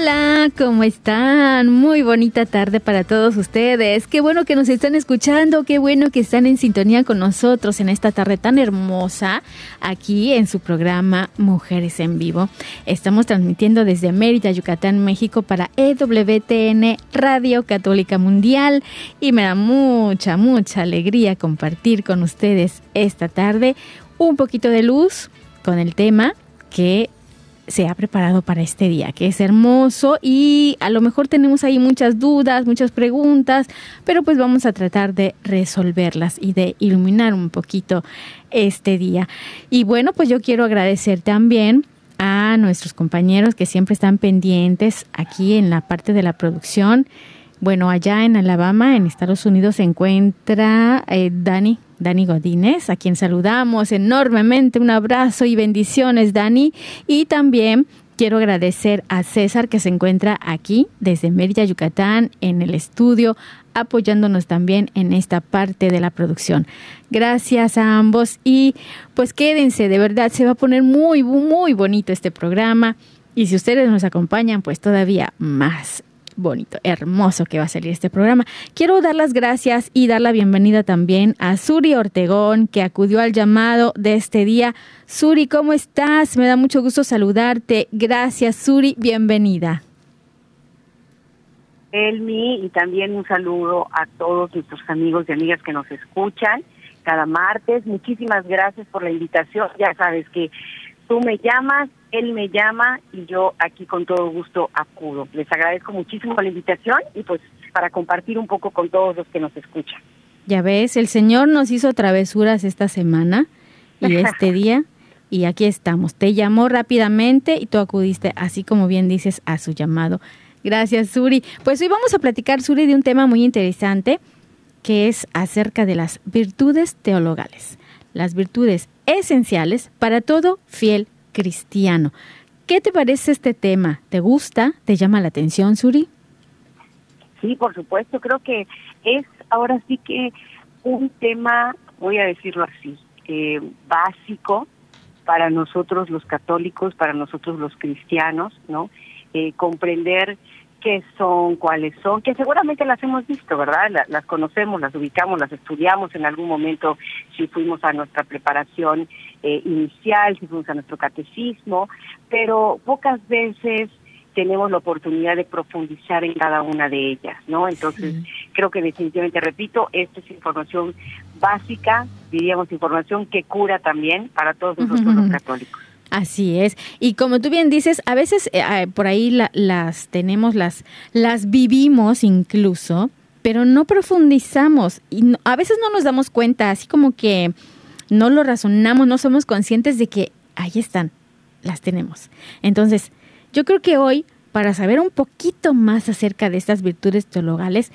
Hola, ¿cómo están? Muy bonita tarde para todos ustedes. Qué bueno que nos están escuchando, qué bueno que están en sintonía con nosotros en esta tarde tan hermosa aquí en su programa Mujeres en Vivo. Estamos transmitiendo desde Mérida, Yucatán, México para EWTN Radio Católica Mundial y me da mucha, mucha alegría compartir con ustedes esta tarde un poquito de luz con el tema que se ha preparado para este día, que es hermoso y a lo mejor tenemos ahí muchas dudas, muchas preguntas, pero pues vamos a tratar de resolverlas y de iluminar un poquito este día. Y bueno, pues yo quiero agradecer también a nuestros compañeros que siempre están pendientes aquí en la parte de la producción. Bueno, allá en Alabama, en Estados Unidos, se encuentra eh, Dani, Dani Godínez, a quien saludamos enormemente. Un abrazo y bendiciones, Dani. Y también quiero agradecer a César, que se encuentra aquí desde Mérida, Yucatán, en el estudio, apoyándonos también en esta parte de la producción. Gracias a ambos y pues quédense, de verdad, se va a poner muy, muy bonito este programa. Y si ustedes nos acompañan, pues todavía más bonito, hermoso que va a salir este programa. Quiero dar las gracias y dar la bienvenida también a Suri Ortegón, que acudió al llamado de este día. Suri, ¿cómo estás? Me da mucho gusto saludarte. Gracias, Suri, bienvenida. Elmi, y también un saludo a todos nuestros amigos y amigas que nos escuchan cada martes. Muchísimas gracias por la invitación. Ya sabes que tú me llamas, él me llama y yo aquí con todo gusto acudo. Les agradezco muchísimo la invitación y pues para compartir un poco con todos los que nos escuchan. Ya ves, el Señor nos hizo travesuras esta semana y este día y aquí estamos. Te llamó rápidamente y tú acudiste, así como bien dices, a su llamado. Gracias, Suri. Pues hoy vamos a platicar, Suri, de un tema muy interesante que es acerca de las virtudes teologales, las virtudes esenciales para todo fiel cristiano. ¿Qué te parece este tema? ¿Te gusta? ¿Te llama la atención, Suri? Sí, por supuesto. Creo que es ahora sí que un tema, voy a decirlo así, eh, básico para nosotros los católicos, para nosotros los cristianos, ¿no? Eh, comprender qué son, cuáles son, que seguramente las hemos visto, ¿verdad? las conocemos, las ubicamos, las estudiamos en algún momento, si fuimos a nuestra preparación eh, inicial, si fuimos a nuestro catecismo, pero pocas veces tenemos la oportunidad de profundizar en cada una de ellas, ¿no? Entonces, creo que definitivamente, repito, esta es información básica, diríamos información que cura también para todos nosotros los católicos. Así es. Y como tú bien dices, a veces eh, por ahí las tenemos, las, las vivimos incluso, pero no profundizamos y a veces no nos damos cuenta, así como que no lo razonamos, no somos conscientes de que ahí están, las tenemos. Entonces, yo creo que hoy, para saber un poquito más acerca de estas virtudes teologales,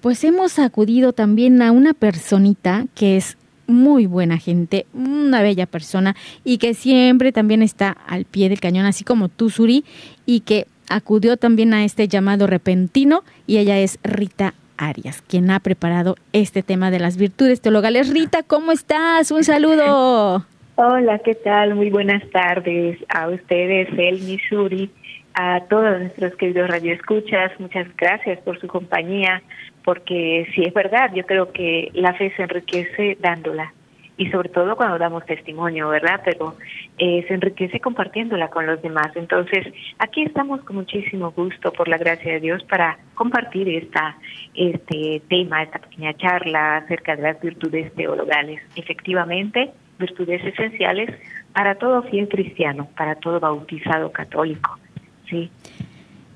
pues hemos acudido también a una personita que es muy buena gente, una bella persona y que siempre también está al pie del cañón, así como tú, Suri, y que acudió también a este llamado repentino y ella es Rita Arias, quien ha preparado este tema de las virtudes teologales. Rita, ¿cómo estás? Un saludo. Hola, ¿qué tal? Muy buenas tardes a ustedes, El Suri, a todos nuestros queridos radioescuchas. Muchas gracias por su compañía porque si es verdad, yo creo que la fe se enriquece dándola y sobre todo cuando damos testimonio, ¿verdad? Pero eh, se enriquece compartiéndola con los demás. Entonces, aquí estamos con muchísimo gusto, por la gracia de Dios, para compartir esta, este tema, esta pequeña charla acerca de las virtudes teologales. Efectivamente, virtudes esenciales para todo fiel cristiano, para todo bautizado católico. Sí.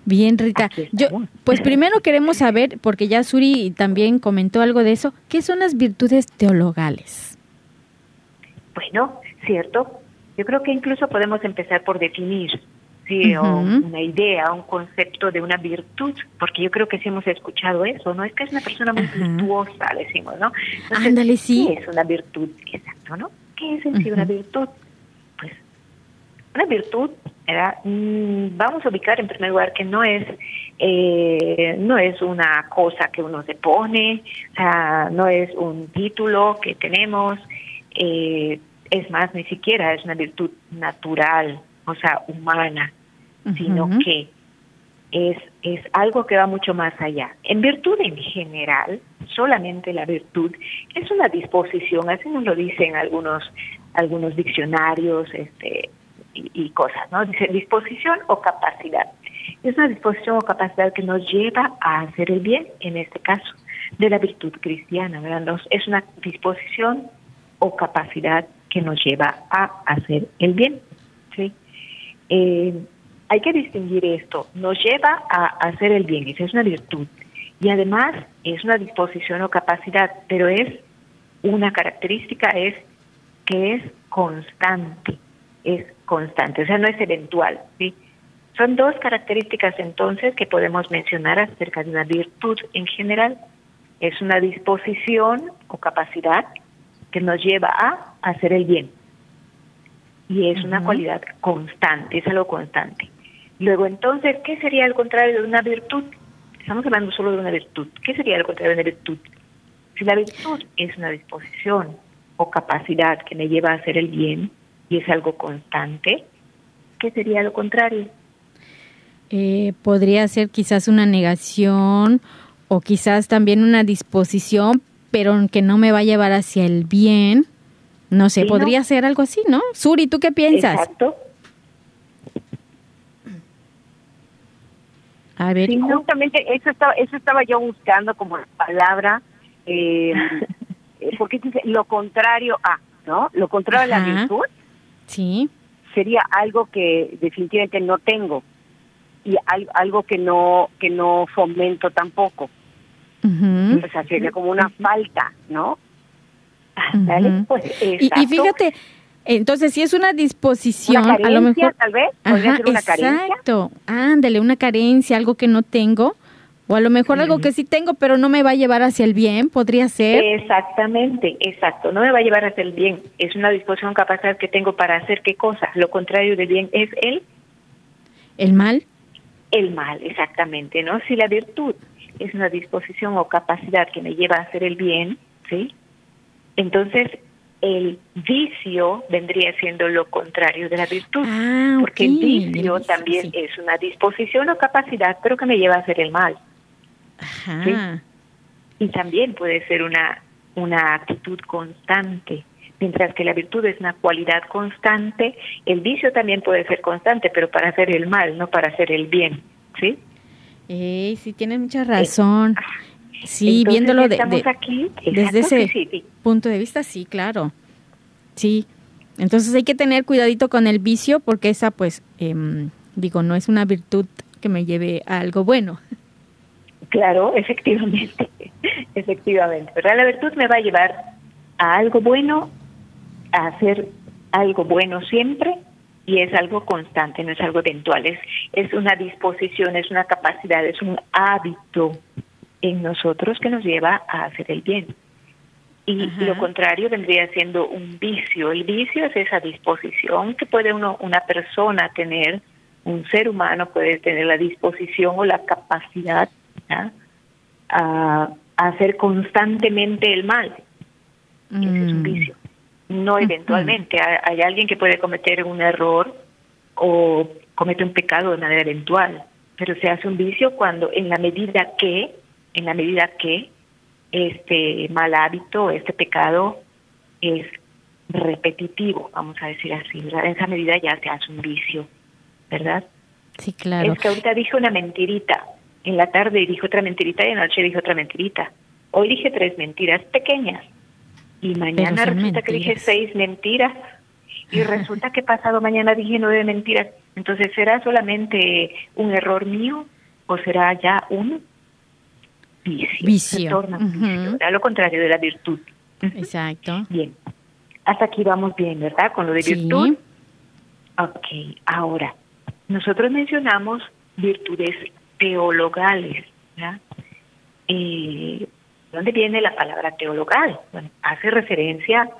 Bien, Rita. Yo, pues primero queremos saber, porque ya Suri también comentó algo de eso, ¿qué son las virtudes teologales? Bueno, cierto, yo creo que incluso podemos empezar por definir sí, una idea, un concepto de una virtud, porque yo creo que sí hemos escuchado eso, ¿no? Es que es una persona muy virtuosa, decimos, ¿no? Ándale, sí. ¿Qué es una virtud? Exacto, ¿no? ¿Qué es en sí una virtud? Una virtud era, mm, vamos a ubicar en primer lugar que no es eh, no es una cosa que uno se pone, o sea, no es un título que tenemos, eh, es más, ni siquiera es una virtud natural, o sea, humana, sino que es, es algo que va mucho más allá. En virtud en general, solamente la virtud es una disposición, así nos lo dicen algunos, algunos diccionarios este, y, y cosas, ¿no? Dice disposición o capacidad. Es una disposición o capacidad que nos lleva a hacer el bien, en este caso, de la virtud cristiana, ¿verdad? es una disposición o capacidad que nos lleva a hacer el bien. ¿sí? Eh, hay que distinguir esto, nos lleva a hacer el bien, esa es una virtud. Y además es una disposición o capacidad, pero es una característica, es que es constante, es constante, o sea, no es eventual. ¿sí? Son dos características entonces que podemos mencionar acerca de una virtud en general. Es una disposición o capacidad que nos lleva a hacer el bien. Y es una cualidad constante, es algo constante. Luego, entonces, ¿qué sería el contrario de una virtud? Estamos hablando solo de una virtud. ¿Qué sería el contrario de una virtud? Si la virtud es una disposición o capacidad que me lleva a hacer el bien y es algo constante, ¿qué sería lo contrario? Eh, podría ser quizás una negación o quizás también una disposición, pero que no me va a llevar hacia el bien. No sé, podría ser algo así, ¿no? Suri, ¿tú qué piensas? Exacto. A ver. Sí, justamente eso estaba, eso estaba yo buscando como palabra, eh, eh, porque dice lo contrario a, ¿no? Lo contrario a la virtud. Sí. Sería algo que definitivamente no tengo y algo que no que no fomento tampoco. O sea, sería como una falta, ¿no? Pues, y, fíjate, entonces si es una disposición, a lo mejor tal vez, podría ser una exacto. Ándale, una carencia, algo que no tengo. O a lo mejor algo que sí tengo, pero no me va a llevar hacia el bien, podría ser. Exactamente, exacto. No me va a llevar hacia el bien. Es una disposición capacidad que tengo para hacer qué cosa. Lo contrario del bien es el. El mal. El mal, exactamente, ¿no? Si la virtud es una disposición o capacidad que me lleva a hacer el bien, ¿sí? Entonces, el vicio vendría siendo lo contrario de la virtud, ah, porque el vicio también es una disposición o capacidad, pero que me lleva a hacer el mal. Y también puede ser una, una actitud constante. Mientras que la virtud es una cualidad constante, el vicio también puede ser constante, pero para hacer el mal, no para hacer el bien. ¿Sí? Eh, sí, tienes mucha razón. Sí, viéndolo de, aquí, desde ese punto de vista, sí, claro. Sí. Entonces hay que tener cuidadito con el vicio porque esa, pues, em, digo, no es una virtud que me lleve a algo bueno. Claro, efectivamente, efectivamente. Pero la virtud me va a llevar a algo bueno, a hacer algo bueno siempre y es algo constante, no es algo eventual, es, es una disposición, es una capacidad, es un hábito en nosotros que nos lleva a hacer el bien. Y lo contrario vendría siendo un vicio. El vicio es esa disposición que puede uno, una persona tener, un ser humano puede tener la disposición o la capacidad a, hacer constantemente el mal. Ese es un mm. vicio. No eventualmente. hay, alguien que puede cometer un error o comete un pecado de manera eventual, pero se hace un vicio cuando en la medida que en la medida que este mal hábito, este pecado es repetitivo, vamos a decir así, ¿verdad? En esa medida ya se hace un vicio, ¿verdad? Sí, claro. Es que ahorita dije una mentirita, en la tarde dije otra mentirita y en la noche dije otra mentirita. Hoy dije tres mentiras pequeñas y mañana resulta que dije seis mentiras y resulta que pasado mañana dije nueve mentiras. Entonces, ¿será solamente un error mío o será ya un vicio? Vicio. A lo contrario de la virtud. Exacto. Bien. Hasta aquí vamos bien, ¿verdad? Con lo de virtud. Ok, ahora, nosotros mencionamos virtudes teologales, ¿verdad? Eh, ¿Dónde viene la palabra teologal? Bueno, hace referencia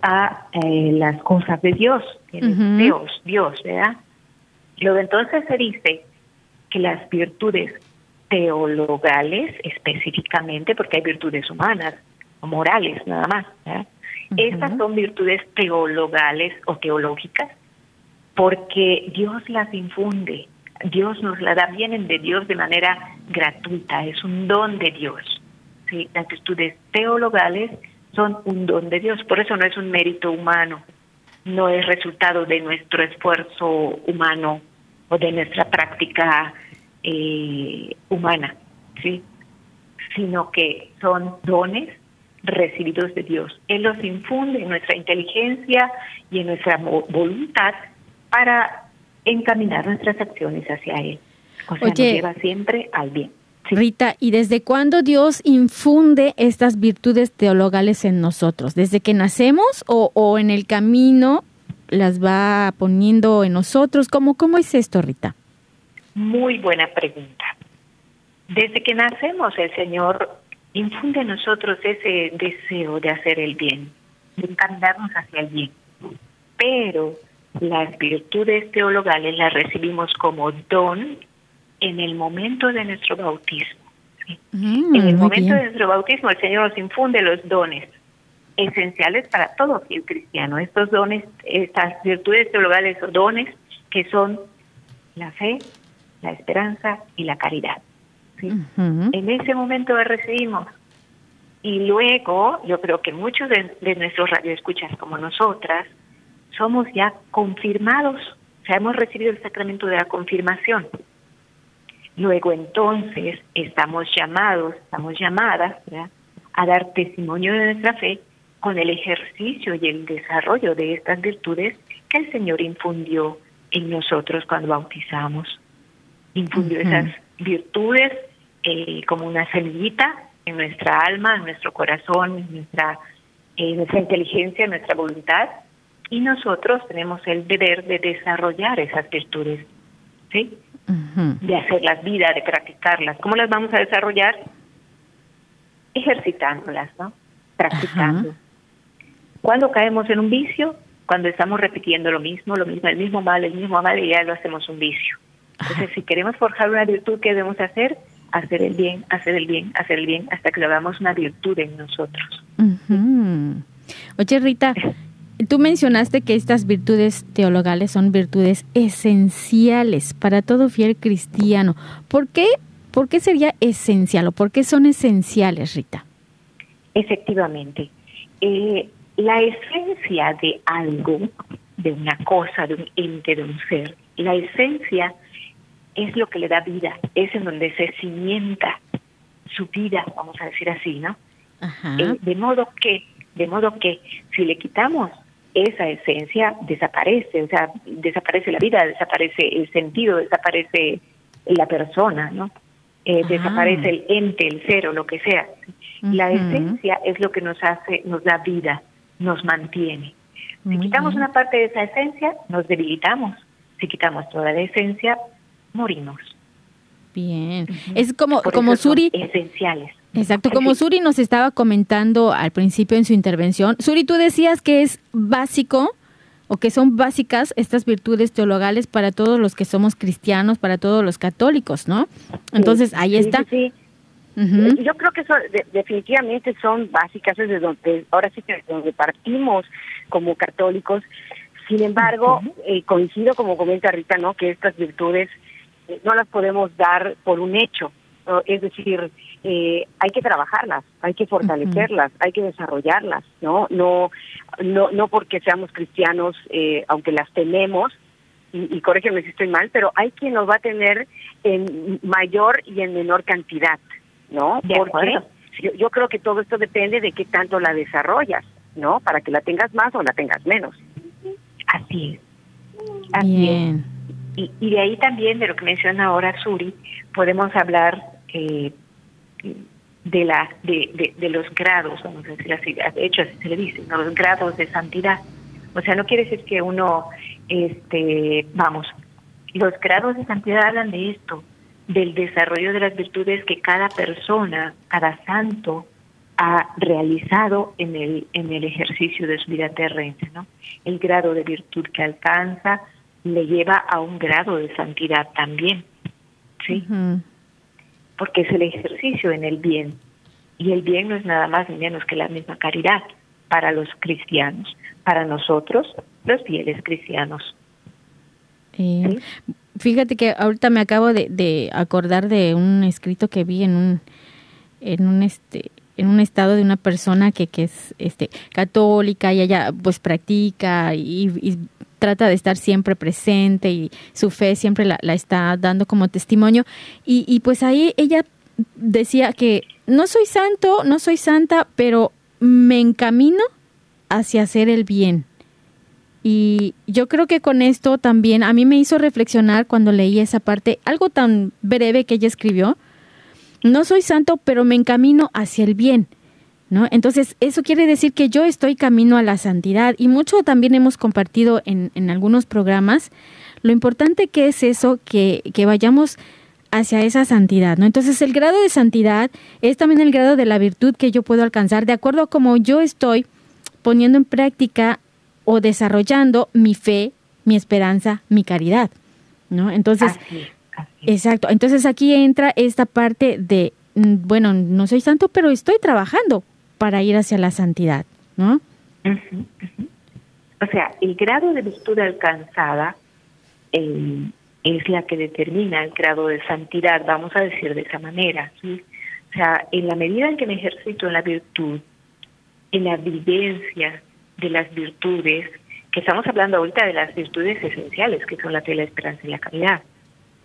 a eh, las cosas de Dios, Dios, Dios, ¿verdad? Luego entonces se dice que las virtudes teologales específicamente, porque hay virtudes humanas o morales nada más, ¿verdad? Estas son virtudes teologales o teológicas porque Dios las infunde, Dios nos las da, vienen de Dios de manera gratuita, es un don de Dios. ¿sí? Las virtudes teologales son un don de Dios, por eso no es un mérito humano, no es resultado de nuestro esfuerzo humano o de nuestra práctica eh, humana, ¿sí? sino que son dones recibidos de Dios. Él los infunde en nuestra inteligencia y en nuestra voluntad para encaminar nuestras acciones hacia Él. O sea, nos lleva siempre al bien. Rita, ¿y desde cuándo Dios infunde estas virtudes teologales en nosotros? ¿Desde que nacemos o, o en el camino las va poniendo en nosotros? ¿Cómo, ¿Cómo es esto, Rita? Muy buena pregunta. Desde que nacemos el Señor infunde en nosotros ese deseo de hacer el bien, de encaminarnos hacia el bien. Pero las virtudes teologales las recibimos como don en el momento de nuestro bautismo. Mm, en el momento de nuestro bautismo el Señor nos infunde los dones esenciales para todo el cristiano. Estos dones, estas virtudes teologales o dones que son la fe, la esperanza y la caridad. En ese momento lo recibimos. Y luego, yo creo que muchos de, de nuestros radioescuchas como nosotras, somos ya confirmados, o sea, hemos recibido el sacramento de la confirmación. Luego entonces estamos llamados, estamos llamadas a dar testimonio de nuestra fe con el ejercicio y el desarrollo de estas virtudes que el Señor infundió en nosotros cuando bautizamos. Infundió esas virtudes eh, como una semillita en nuestra alma, en nuestro corazón, en nuestra, en nuestra inteligencia, en nuestra voluntad, y nosotros tenemos el deber de desarrollar esas virtudes, ¿sí? De hacerlas vida, de practicarlas. ¿Cómo las vamos a desarrollar? Ejercitándolas, ¿no? Practicando. Cuando caemos en un vicio? Cuando estamos repitiendo lo mismo, lo mismo, el mismo mal, el mismo mal, y ya lo hacemos un vicio. Entonces, si queremos forjar una virtud, ¿qué debemos hacer? Hacer el bien, hacer el bien, hacer el bien, hasta que lo hagamos una virtud en nosotros. Oye, Rita, Tú mencionaste que estas virtudes teologales son virtudes esenciales para todo fiel cristiano. ¿Por qué, por qué sería esencial o por qué son esenciales, Rita? Efectivamente. Eh, la esencia de algo, de una cosa, de un ente, de un ser, la esencia es lo que le da vida, es en donde se cimienta su vida, vamos a decir así, ¿no? Eh, de modo que, de modo que si le quitamos esa esencia desaparece, o sea, desaparece la vida, desaparece el sentido, desaparece la persona, ¿no? Eh, desaparece el ente, el cero, lo que sea. La esencia es lo que nos hace, nos da vida, nos mantiene. Si quitamos una parte de esa esencia, nos debilitamos. Si quitamos toda la esencia, morimos. Bien. Es como, como Suri. Esenciales. Exacto, como Suri nos estaba comentando al principio en su intervención, Suri, tú decías que es básico o que son básicas estas virtudes teologales para todos los que somos cristianos, para todos los católicos, ¿no? Entonces, ahí está. Sí, Yo creo que eso definitivamente son básicas desde donde, ahora sí que donde partimos como católicos. Sin embargo, eh, coincido como comenta Rita, ¿no? Que estas virtudes eh, no las podemos dar por un hecho. Es decir, eh, hay que trabajarlas, hay que fortalecerlas, hay que desarrollarlas, ¿no? No, no, no porque seamos cristianos, eh, aunque las tenemos, y, y corrígeme si estoy mal, pero hay quien los va a tener en mayor y en menor cantidad, ¿no? porque yo, yo creo que todo esto depende de qué tanto la desarrollas, ¿no? Para que la tengas más o la tengas menos. Así es. Así es. Y, y de ahí también, de lo que menciona ahora Suri, podemos hablar eh, de, la, de, de, los grados, vamos a decir así, de hecho así se le dice, los grados de santidad. O sea, no quiere decir que uno, este, vamos, los grados de santidad hablan de esto, del desarrollo de las virtudes que cada persona, cada santo ha realizado en el en el ejercicio de su vida terrena, ¿no? El grado de virtud que alcanza le lleva a un grado de santidad también, ¿sí? Porque es el ejercicio en el bien. Y el bien no es nada más ni menos que la misma caridad para los cristianos, para nosotros los fieles cristianos. Eh, fíjate que ahorita me acabo de, de, acordar de un escrito que vi en un en un este en un estado de una persona que, que es este católica y ella pues practica y, trata de estar siempre presente y su fe siempre la, está dando como testimonio y, y pues ahí ella decía que no soy santo, no soy santa, pero me encamino hacia hacer el bien. Y yo creo que con esto también a mí me hizo reflexionar cuando leí esa parte, algo tan breve que ella escribió, no soy santo, pero me encamino hacia el bien. ¿No? Entonces, eso quiere decir que yo estoy camino a la santidad y mucho también hemos compartido en, en algunos programas lo importante que es eso, que, que vayamos hacia esa santidad, ¿no? Entonces, el grado de santidad es también el grado de la virtud que yo puedo alcanzar de acuerdo a cómo yo estoy poniendo en práctica o desarrollando mi fe, mi esperanza, mi caridad, ¿no? Entonces, Exacto. Entonces aquí entra esta parte de, mm, bueno, no soy santo, pero estoy trabajando para ir hacia la santidad, ¿no? O sea, el grado de virtud alcanzada eh, es la que determina el grado de santidad, vamos a decir de esa manera. ¿sí? O sea, en la medida en que me ejercito en la virtud, en la vivencia de las virtudes, que estamos hablando ahorita de las virtudes esenciales, que son la fe, la esperanza y la caridad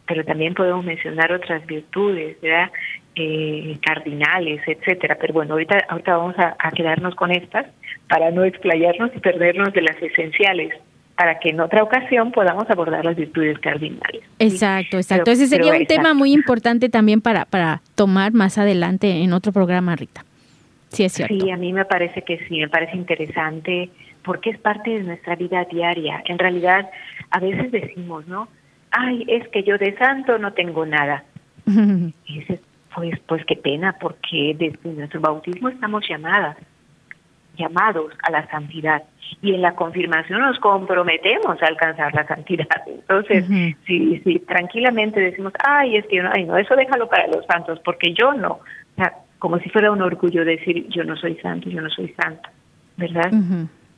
pero también podemos mencionar otras virtudes, ¿verdad? Eh, cardinales, etcétera. Pero bueno, ahorita, ahorita vamos a, quedarnos con estas para no explayarnos y perdernos de las esenciales para que en otra ocasión podamos abordar las virtudes cardinales. Exacto, exacto. Ese sería un tema muy importante también para, para tomar más adelante en otro programa, Rita. Sí, es cierto. Sí, a mí me parece que sí, me parece interesante porque es parte de nuestra vida diaria. En realidad, a veces decimos, ¿no? Ay, es que yo de santo no tengo nada. Y dices, pues, pues qué pena, porque desde nuestro bautismo estamos llamadas, llamados a la santidad. Y en la confirmación nos comprometemos a alcanzar la santidad. Entonces, si, si tranquilamente decimos, ay, es que no, ay, no, eso déjalo para los santos, porque yo no. O sea, como si fuera un orgullo decir, yo no soy santo, yo no soy santo, ¿verdad?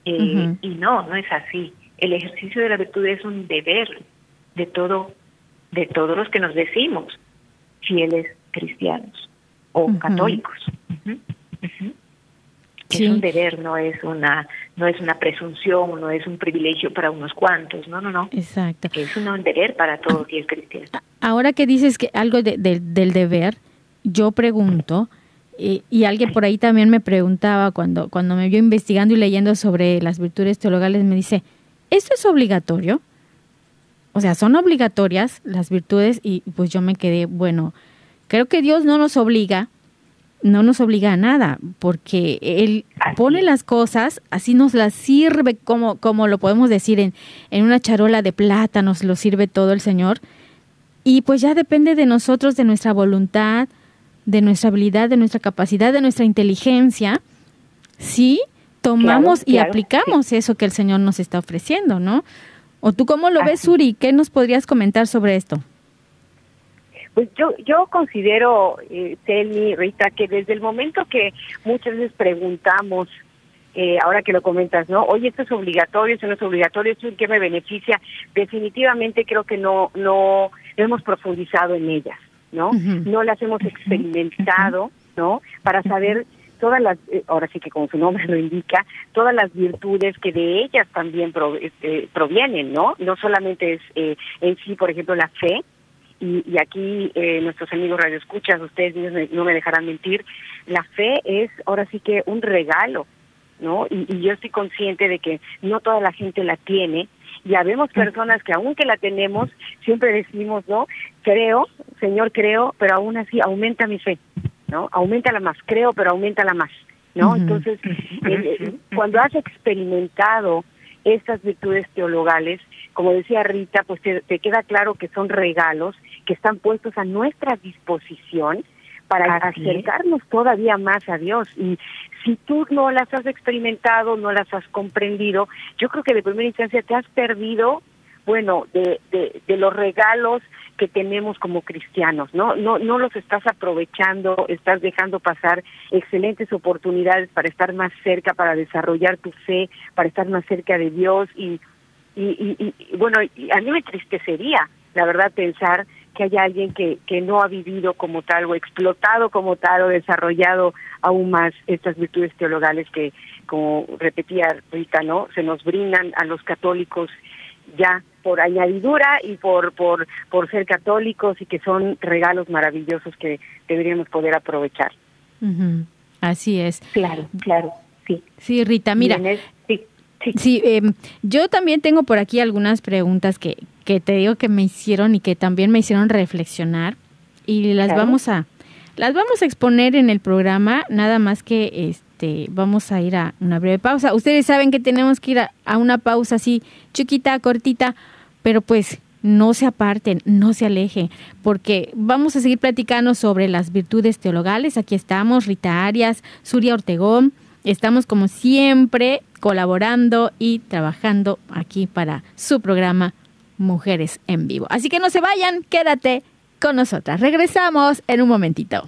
Eh, y no, no es así. El ejercicio de la virtud es un deber, de todo, de todos los que nos decimos fieles cristianos o católicos. Es un deber, no es una, no es una presunción, no es un privilegio para unos cuantos, no, no, no. Exacto. Es un deber para todos y el cristiano. Ahora que dices que algo de, del deber, yo pregunto, y, y, alguien por ahí también me preguntaba cuando, cuando me vio investigando y leyendo sobre las virtudes teologales, me dice, ¿esto es obligatorio? O sea, son obligatorias las virtudes y pues yo me quedé, bueno, creo que Dios no nos obliga, no nos obliga a nada, porque Él pone las cosas, así nos las sirve, como, como lo podemos decir, en, en una charola de plata nos lo sirve todo el Señor. Y pues ya depende de nosotros, de nuestra voluntad, de nuestra habilidad, de nuestra capacidad, de nuestra inteligencia, si tomamos y aplicamos eso que el Señor nos está ofreciendo, ¿no? ¿O tú cómo lo ves, Suri? ¿Qué nos podrías comentar sobre esto? Pues yo, yo considero, eh, Rita, que desde el momento que muchas veces preguntamos, eh, ahora que lo comentas, ¿no? Oye, esto es obligatorio, esto no es obligatorio, esto en qué me beneficia. Definitivamente creo que no, no hemos profundizado en ellas, ¿no? No las hemos experimentado, ¿no? Para saber todas las, eh, ahora sí que como su nombre lo indica, todas las virtudes que de ellas también este, provienen, ¿no? No solamente es eh, en sí, por ejemplo, la fe, y, y aquí eh, nuestros amigos radioescuchas, ustedes no me dejarán mentir, la fe es ahora sí que un regalo, ¿no? Y, y yo estoy consciente de que no toda la gente la tiene, ya vemos personas que aunque la tenemos, siempre decimos, ¿no? Creo, Señor, creo, pero aún así aumenta mi fe. ¿No? Aumenta la más, creo, pero aumenta la más, ¿no? Entonces, cuando has experimentado estas virtudes teologales, como decía Rita, pues te, queda claro que son regalos que están puestos a nuestra disposición para acercarnos todavía más a Dios. Y si tú no las has experimentado, no las has comprendido, yo creo que de primera instancia te has perdido, bueno, de, de, los regalos que tenemos como cristianos, ¿no? No, no los estás aprovechando, estás dejando pasar excelentes oportunidades para estar más cerca, para desarrollar tu fe, para estar más cerca de Dios y, y, y, bueno, a mí me tristecería, la verdad, pensar que haya alguien que, que no ha vivido como tal o explotado como tal o desarrollado aún más estas virtudes teologales que, como repetía ahorita, ¿no? Se nos brindan a los católicos ya por añadidura y por, por, por ser católicos y que son regalos maravillosos que deberíamos poder aprovechar. Así es. Claro, claro, sí. Sí, Rita, mira. sí, sí. Em, yo también tengo por aquí algunas preguntas que, que te digo que me hicieron y que también me hicieron reflexionar y las vamos a las vamos a exponer en el programa, nada más que este este, vamos a ir a una breve pausa. Ustedes saben que tenemos que ir a, una pausa así chiquita, cortita, pero pues no se aparten, no se alejen, porque vamos a seguir platicando sobre las virtudes teologales. Aquí estamos, Rita Arias, Suria Ortegón. Estamos como siempre colaborando y trabajando aquí para su programa Mujeres en Vivo. Así que no se vayan, quédate con nosotras. Regresamos en un momentito.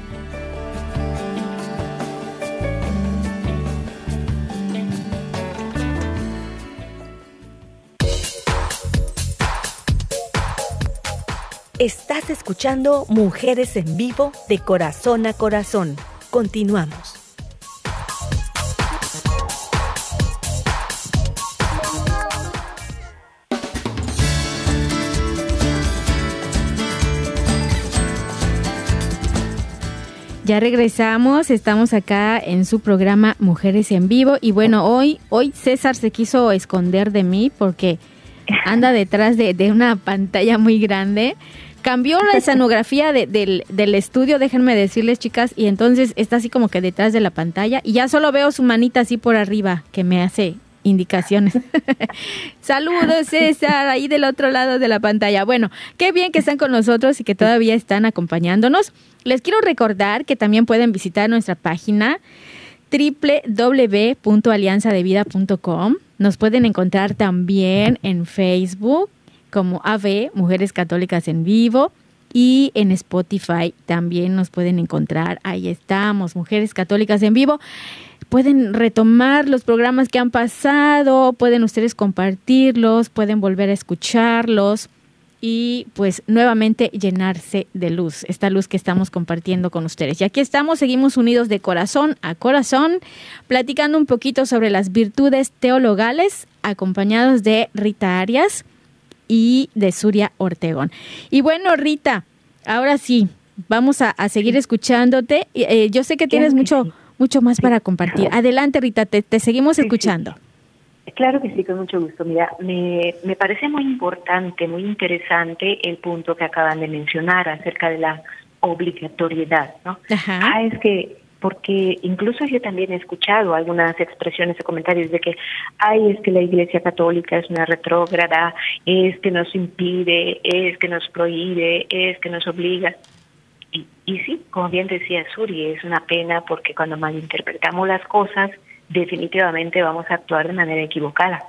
Estás escuchando Mujeres en Vivo de Corazón a Corazón. Continuamos. Ya regresamos, estamos acá en su programa Mujeres en Vivo y bueno, hoy hoy César se quiso esconder de mí porque anda detrás de, de una pantalla muy grande cambió la escenografía del, del, estudio, déjenme decirles chicas, y entonces está así como que detrás de la pantalla y ya solo veo su manita así por arriba que me hace indicaciones. Saludos César, ahí del otro lado de la pantalla. Bueno, qué bien que están con nosotros y que todavía están acompañándonos. Les quiero recordar que también pueden visitar nuestra página www.alianzadevida.com. Nos pueden encontrar también en Facebook como AV, Mujeres Católicas en Vivo. Y en Spotify también nos pueden encontrar. Ahí estamos, Mujeres Católicas en Vivo. Pueden retomar los programas que han pasado, pueden ustedes compartirlos, pueden volver a escucharlos y pues nuevamente llenarse de luz, esta luz que estamos compartiendo con ustedes. Y aquí estamos, seguimos unidos de corazón a corazón, platicando un poquito sobre las virtudes teologales, acompañados de Rita Arias y de Suria Ortegón. Y bueno, Rita, ahora sí, vamos a, seguir escuchándote. Eh, yo sé que tienes mucho, mucho más para compartir. Adelante, Rita, te, seguimos escuchando. Claro que sí, con mucho gusto. Mira, me, me parece muy importante, muy interesante el punto que acaban de mencionar acerca de la obligatoriedad, ¿no? Ajá. Ah, es que porque incluso yo también he escuchado algunas expresiones o comentarios de que, ay, es que la Iglesia Católica es una retrógrada, es que nos impide, es que nos prohíbe, es que nos obliga. Y, y sí, como bien decía Suri, es una pena porque cuando malinterpretamos las cosas, definitivamente vamos a actuar de manera equivocada,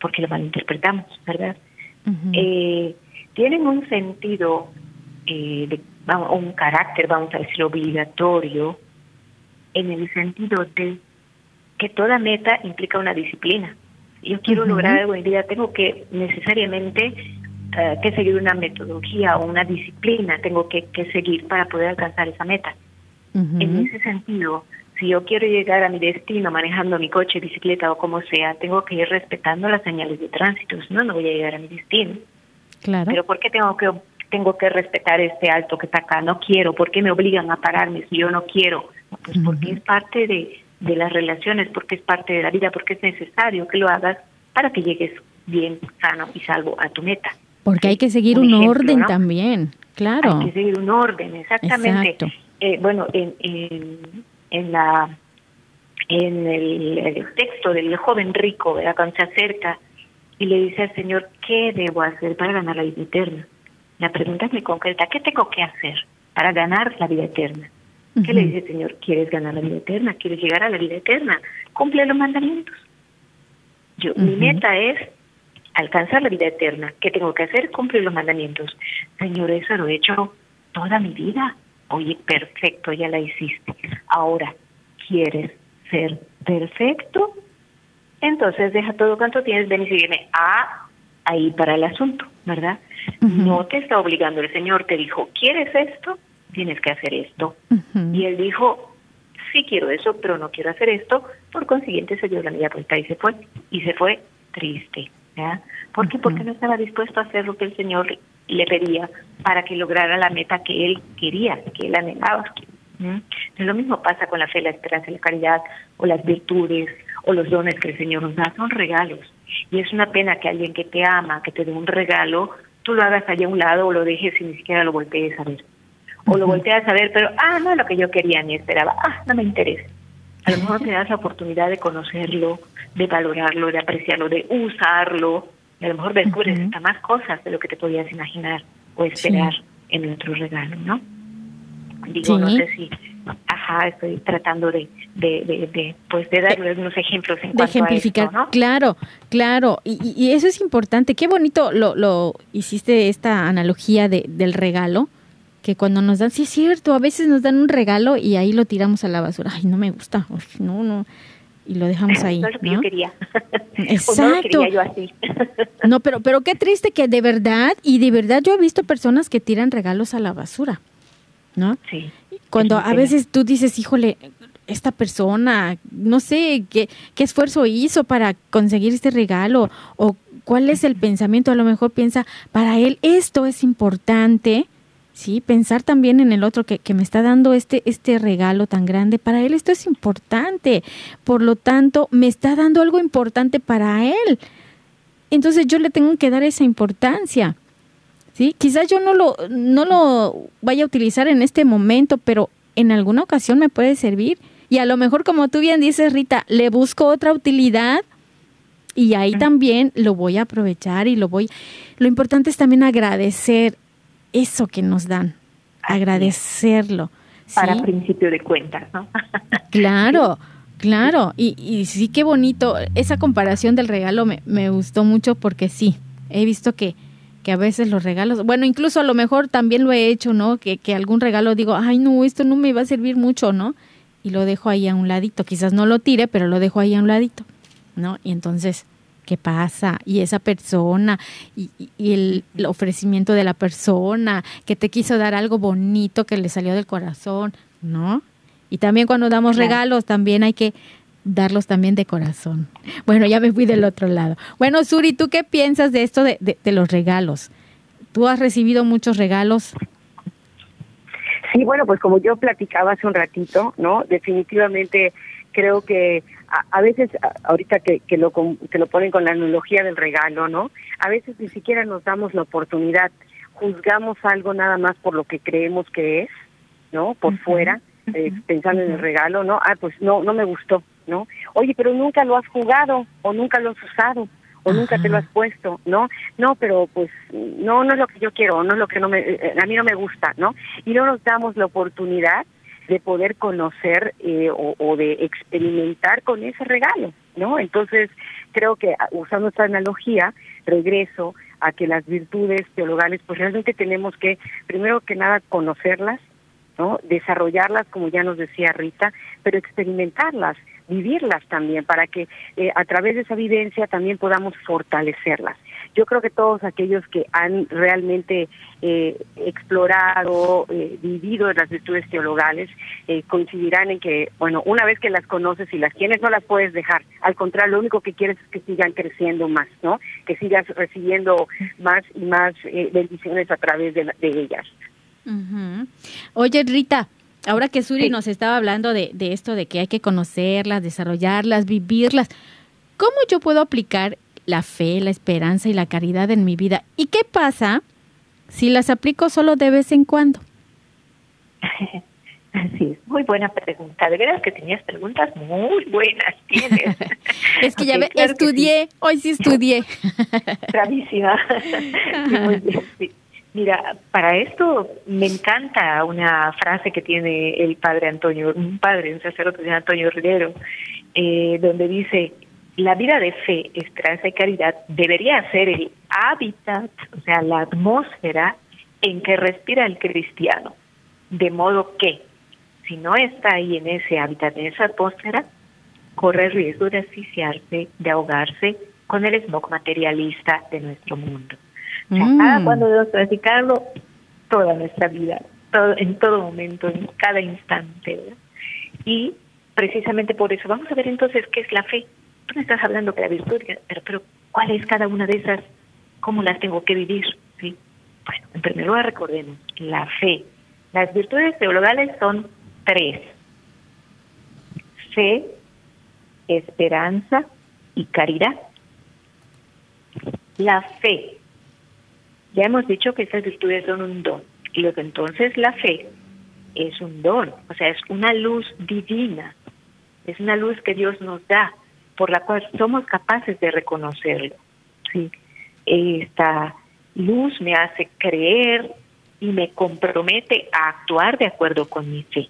porque lo malinterpretamos, ¿verdad? eh, tienen un sentido, eh, de, un carácter, vamos a decir, obligatorio, en el sentido de que toda meta implica una disciplina. Yo quiero lograr algo en vida, tengo que necesariamente eh, que seguir una metodología o una disciplina, tengo que, que seguir para poder alcanzar esa meta. En ese sentido, si yo quiero llegar a mi destino manejando mi coche, bicicleta o como sea, tengo que ir respetando las señales de tránsito, si no, no voy a llegar a mi destino. Claro. Pero ¿por qué tengo que tengo que respetar este alto que está acá? No quiero. ¿Por qué me obligan a pararme si yo no quiero? Pues porque es parte de, de las relaciones, porque es parte de la vida, porque es necesario que lo hagas para que llegues bien, sano y salvo a tu meta. Porque hay que seguir un, orden también, claro. Hay que seguir un orden, exactamente. Eh, bueno, en, en, la en el, texto del joven rico, ¿verdad? cuando se acerca y le dice al Señor, ¿qué debo hacer para ganar la vida eterna? La pregunta es muy concreta, ¿qué tengo que hacer para ganar la vida eterna? ¿Qué le dice el Señor? ¿Quieres ganar la vida eterna? ¿Quieres llegar a la vida eterna? Cumple los mandamientos. Yo, Mi meta es alcanzar la vida eterna. ¿Qué tengo que hacer? Cumplir los mandamientos. Señor, eso lo he hecho toda mi vida. Oye, perfecto, ya la hiciste. Ahora, ¿quieres ser perfecto? Entonces deja todo cuanto tienes, ven y sígueme. Ah, ahí para el asunto, ¿verdad? No te está obligando el Señor, te dijo, ¿quieres esto? Tienes que hacer esto. Y él dijo, sí quiero eso, pero no quiero hacer esto. Por consiguiente se dio la media vuelta y se fue. Y se fue triste. ¿ya? ¿Por qué? Porque no estaba dispuesto a hacer lo que el Señor le pedía para que lograra la meta que él quería, que él anhelaba. Lo mismo pasa con la fe, la esperanza, la caridad, o las virtudes, o los dones que el Señor nos da. Son regalos. Y es una pena que alguien que te ama, que te dé un regalo, tú lo hagas allá a un lado o lo dejes y ni siquiera lo voltees a ver o lo volteas a ver, pero, ah, no es lo que yo quería ni esperaba, ah, no me interesa. A lo mejor te das la oportunidad de conocerlo, de valorarlo, de apreciarlo, de usarlo, y a lo mejor descubres hasta más cosas de lo que te podías imaginar o esperar en otro regalo, ¿no? Digo, no sé si, ajá, estoy tratando de, de, de, pues de darle unos ejemplos en de ejemplificar, ¿no? Claro, claro, y, y, eso es importante. Qué bonito lo, lo hiciste esta analogía de, del regalo, que cuando nos dan, sí es cierto, a veces nos dan un regalo y ahí lo tiramos a la basura. Ay, no me gusta, no, no. Y lo dejamos ahí. No es lo que yo quería. Exacto. no yo así. no, pero, pero qué triste que de verdad, y de verdad yo he visto personas que tiran regalos a la basura, ¿no? Sí. Cuando a veces tú dices, híjole, esta persona, no sé qué, qué esfuerzo hizo para conseguir este regalo o cuál es el pensamiento, a lo mejor piensa, para él esto es importante Sí, pensar también en el otro que, que, me está dando este, este regalo tan grande. Para él esto es importante. Por lo tanto, me está dando algo importante para él. Entonces yo le tengo que dar esa importancia. ¿Sí? Quizás yo no lo, no lo vaya a utilizar en este momento, pero en alguna ocasión me puede servir. Y a lo mejor, como tú bien dices, Rita, le busco otra utilidad y ahí también lo voy a aprovechar y lo voy. Lo importante es también agradecer eso que nos dan, agradecerlo. Para principio de cuentas, ¿no? claro, claro. Y, y sí, qué bonito. Esa comparación del regalo me, me gustó mucho porque sí, he visto que, que a veces los regalos, bueno, incluso a lo mejor también lo he hecho, ¿no? Que, que algún regalo digo, ay, no, esto no me va a servir mucho, ¿no? Y lo dejo ahí a un ladito. Quizás no lo tire, pero lo dejo ahí a un ladito, ¿no? Y entonces qué pasa y esa persona y, el, ofrecimiento de la persona que te quiso dar algo bonito que le salió del corazón, ¿no? Y también cuando damos regalos también hay que darlos también de corazón. Bueno, ya me fui del otro lado. Bueno, Suri, ¿tú qué piensas de esto de, de, los regalos? ¿Tú has recibido muchos regalos? Sí, bueno, pues como yo platicaba hace un ratito, ¿no? Definitivamente creo que a, veces, ahorita que, que, lo, que lo ponen con la analogía del regalo, ¿no? A veces ni siquiera nos damos la oportunidad, juzgamos algo nada más por lo que creemos que es, ¿no? Por fuera, eh, pensando en el regalo, ¿no? Ah, pues no, no me gustó, ¿no? Oye, pero nunca lo has jugado o nunca lo has usado o nunca te lo has puesto, ¿no? No, pero pues no, no es lo que yo quiero, no es lo que no me, eh, a mí no me gusta, ¿no? Y no nos damos la oportunidad de poder conocer eh, o, de experimentar con ese regalo, ¿no? Entonces, creo que ah, usando esta analogía, regreso a que las virtudes teologales, pues realmente tenemos que, primero que nada, conocerlas, ¿no? Desarrollarlas, como ya nos decía Rita, pero experimentarlas, vivirlas también, para que eh, a través de esa vivencia también podamos fortalecerlas. Yo creo que todos aquellos que han realmente eh, explorado, eh, vivido las virtudes teologales, eh, coincidirán en que, bueno, una vez que las conoces y las tienes, no las puedes dejar. Al contrario, lo único que quieres es que sigan creciendo más, ¿no? Que sigas recibiendo más y más bendiciones a través de, ellas. Oye, Rita, ahora que Suri nos estaba hablando de, de esto de que hay que conocerlas, desarrollarlas, vivirlas, ¿cómo yo puedo aplicar la fe, la esperanza y la caridad en mi vida. ¿Y qué pasa si las aplico solo de vez en cuando? Así es, muy buena pregunta. De verdad que tenías preguntas muy buenas, tienes. es que ya estudié, hoy sí estudié. Bravísima. muy bien, Mira, para esto me encanta una frase que tiene el padre Antonio, un padre, un sacerdote de Antonio Rivero, eh, donde dice, la vida de fe, esperanza y caridad debería ser el hábitat, o sea, la atmósfera en que respira el cristiano. De modo que, si no está ahí en ese hábitat, en esa atmósfera, corre el riesgo de asfixiarse, de ahogarse con el smog materialista de nuestro mundo. O sea, mm. cuando debemos practicarlo toda nuestra vida, todo, en todo momento, en cada instante. Y precisamente por eso, vamos a ver entonces qué es la fe tú me estás hablando de la virtud, pero, pero ¿cuál es cada una de esas? ¿Cómo las tengo que vivir? Bueno, en primer lugar recordemos, la fe. Las virtudes teologales son tres. Fe, esperanza y caridad. La fe. Ya hemos dicho que estas virtudes son un don. Y lo que entonces la fe es un don, o sea, es una luz divina, es una luz que Dios nos da por la cual somos capaces de reconocerlo. ¿sí? Esta luz me hace creer y me compromete a actuar de acuerdo con mi fe.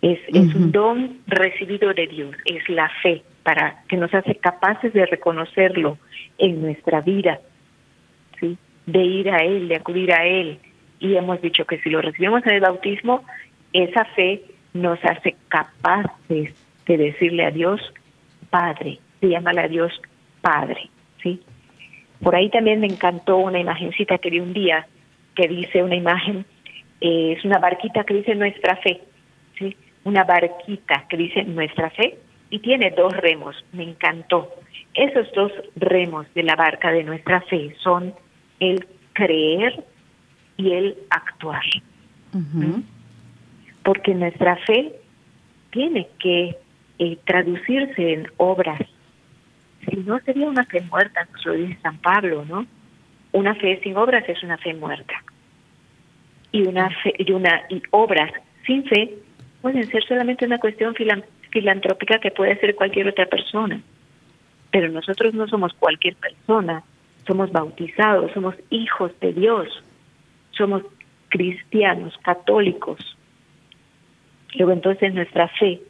Es, es un don recibido de Dios, es la fe para que nos hace capaces de reconocerlo en nuestra vida, ¿sí? de ir a Él, de acudir a Él. Y hemos dicho que si lo recibimos en el bautismo, esa fe nos hace capaces de decirle a Dios Padre, se llama a Dios Padre, ¿sí? Por ahí también me encantó una imagencita que vi un día, que dice una imagen, eh, es una barquita que dice nuestra fe, ¿sí? Una barquita que dice nuestra fe y tiene dos remos, me encantó. Esos dos remos de la barca de nuestra fe son el creer y el actuar. Porque nuestra fe tiene que eh, traducirse en obras. Si no, sería una fe muerta, nos lo dice San Pablo, ¿no? Una fe sin obras es una fe muerta. Y una fe, y una y obras sin fe pueden ser solamente una cuestión filantrópica que puede ser cualquier otra persona. Pero nosotros no somos cualquier persona, somos bautizados, somos hijos de Dios, somos cristianos, católicos. Luego entonces nuestra fe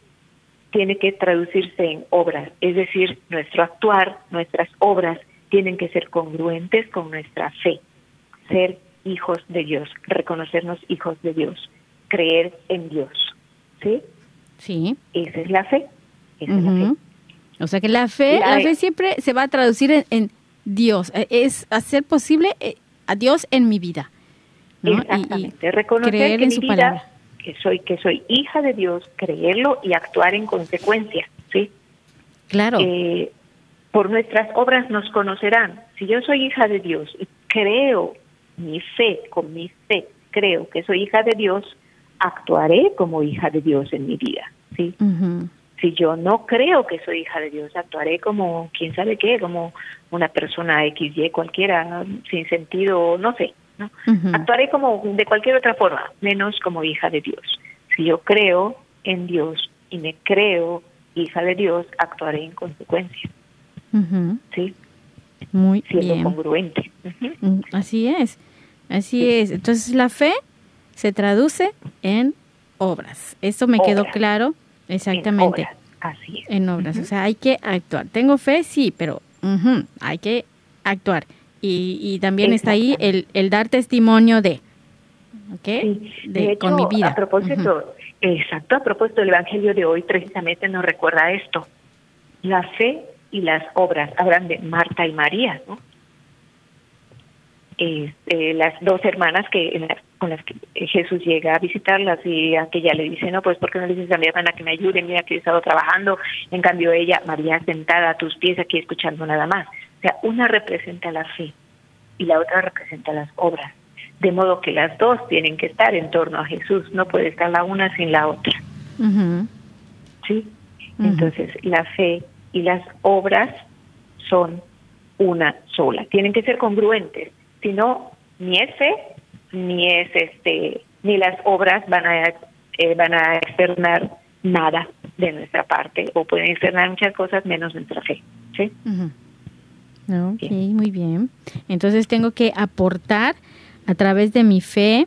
tiene que traducirse en obras, es decir, nuestro actuar, nuestras obras tienen que ser congruentes con nuestra fe, ser hijos de Dios, reconocernos hijos de Dios, creer en Dios. ¿Sí? Sí. Esa es la fe. O sea que la fe, la, fe siempre se va a traducir en, Dios, e, es hacer posible eh, a Dios en mi vida. Exactamente, reconocer que en mi vida que soy que soy hija de Dios, creerlo y actuar en consecuencia, ¿sí? Claro. Eh, por nuestras obras nos conocerán. Si yo soy hija de Dios y creo mi fe, con mi fe, creo que soy hija de Dios, actuaré como hija de Dios en mi vida, ¿sí? Si yo no creo que soy hija de Dios, actuaré como quién sabe qué, como una persona XY cualquiera, sin sentido, no sé, ¿no? Actuaré como de cualquier otra forma, menos como hija de Dios. Si yo creo en Dios y me creo hija de Dios, actuaré en consecuencia. ¿Sí? Muy Siendo congruente. Mm, así es, así es. Entonces la fe se traduce en obras. Eso me quedó claro, exactamente. En obras. Así es. En obras, o sea, hay que actuar. Tengo fe, sí, pero hay que actuar. Y, y también está ahí el, el dar testimonio de, ¿ok? De, con mi vida. A propósito, exacto, a propósito del Evangelio de hoy, precisamente nos recuerda esto. La fe y las obras. Hablan de Marta y María, ¿no? Este, las dos hermanas que con las que Jesús llega a visitarlas y aquella le dice, no, pues ¿por qué no le dices a mi hermana que me ayude? Mira que he estado trabajando. En cambio ella, María, sentada a tus pies aquí escuchando nada más. O sea, una representa la fe y la otra representa las obras. De modo que las dos tienen que estar en torno a Jesús. No puede estar la una sin la otra. ¿Sí? Entonces, la fe y las obras son una sola. Tienen que ser congruentes, si no, ni es fe, ni es este, ni las obras van a eh, van a externar nada de nuestra parte o pueden externar muchas cosas menos nuestra fe. ¿sí? Ok, muy bien. Entonces tengo que aportar a través de mi fe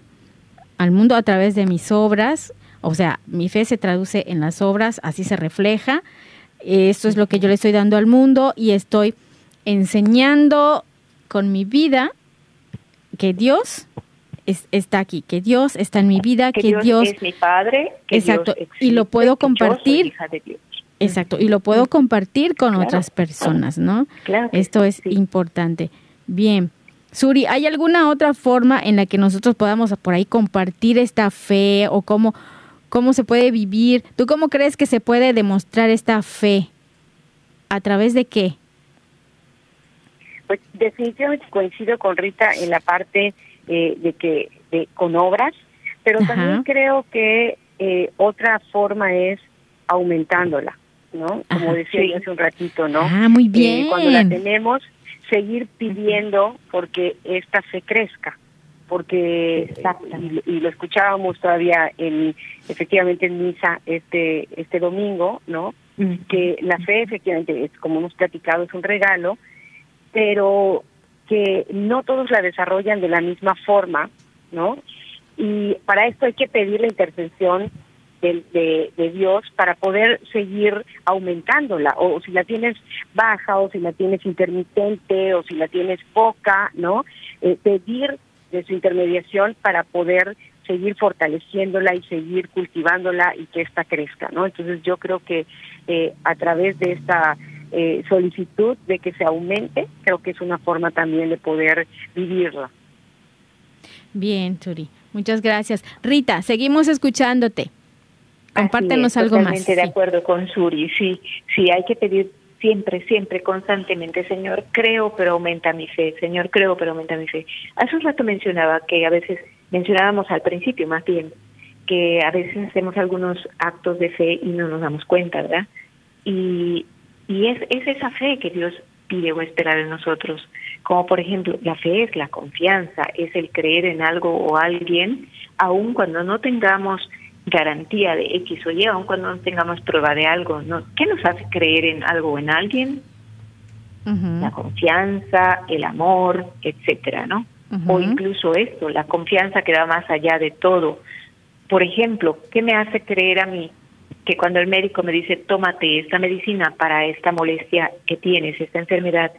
al mundo a través de mis obras. O sea, mi fe se traduce en las obras, así se refleja esto es lo que yo le estoy dando al mundo y estoy enseñando con mi vida que Dios está aquí, que Dios está en mi vida, que, Dios, es mi padre, exacto, y lo puedo compartir. Exacto, y lo puedo compartir con otras personas, ¿no? Claro Esto es importante. Bien. Suri, ¿hay alguna otra forma en la que nosotros podamos por ahí compartir esta fe o cómo cómo se puede vivir. ¿Tú cómo crees que se puede demostrar esta fe? ¿A través de qué? Pues definitivamente coincido con Rita en la parte eh, de que de, con obras, pero también creo que eh, otra forma es aumentándola, ¿no? Como decía yo hace un ratito, ¿no? Ah, muy bien. Eh, cuando la tenemos, seguir pidiendo porque esta fe crezca porque y, lo escuchábamos todavía en efectivamente en misa este este domingo no que la fe efectivamente es como hemos platicado es un regalo pero que no todos la desarrollan de la misma forma no y para esto hay que pedir la intervención de, Dios para poder seguir aumentándola, o, si la tienes baja, o si la tienes intermitente, o si la tienes poca, ¿no? Eh, pedir de su intermediación para poder seguir fortaleciéndola y seguir cultivándola y que ésta crezca, ¿no? Entonces yo creo que eh, a través de esta eh, solicitud de que se aumente, creo que es una forma también de poder vivirla. Bien, Turi, muchas gracias. Rita, seguimos escuchándote. Compártenos algo más. Totalmente de acuerdo con Suri, sí, sí, hay que pedir siempre, siempre, constantemente, Señor, creo, pero aumenta mi fe, Señor, creo, pero aumenta mi fe. Hace un rato mencionaba que a veces, mencionábamos al principio más bien, que a veces hacemos algunos actos de fe y no nos damos cuenta, ¿verdad? Y, y es, es esa fe que Dios pide o espera de nosotros. Como por ejemplo, la fe es la confianza, es el creer en algo o alguien, aun cuando no tengamos garantía de X o Y, aun cuando no tengamos prueba de algo. ¿no? ¿Qué nos hace creer en algo o en alguien? La confianza, el amor, etcétera, ¿no? O incluso esto, la confianza que va más allá de todo. Por ejemplo, ¿qué me hace creer a mí que cuando el médico me dice, tómate esta medicina para esta molestia que tienes, esta enfermedad,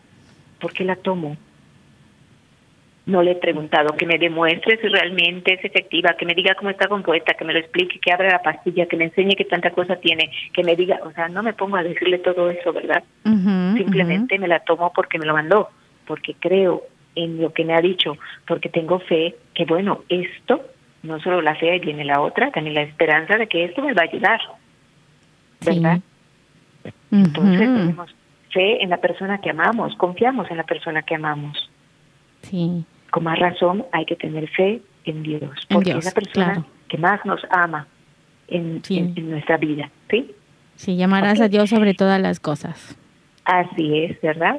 ¿por qué la tomo? No le he preguntado, que me demuestre si realmente es efectiva, que me diga cómo está compuesta, que me lo explique, que abra la pastilla, que me enseñe qué tanta cosa tiene, que me diga, o sea, no me pongo a decirle todo eso, ¿verdad? Simplemente me la tomo porque me lo mandó, porque creo en lo que me ha dicho, porque tengo fe que, bueno, esto no solo la fe, viene la otra, también la esperanza de que esto me va a ayudar. ¿Verdad? Entonces tenemos fe en la persona que amamos, confiamos en la persona que amamos. Sí. Con más razón hay que tener fe en Dios, porque es la persona que más nos ama en, nuestra vida, ¿sí? Sí, llamarás a Dios sobre todas las cosas. Así es, ¿verdad?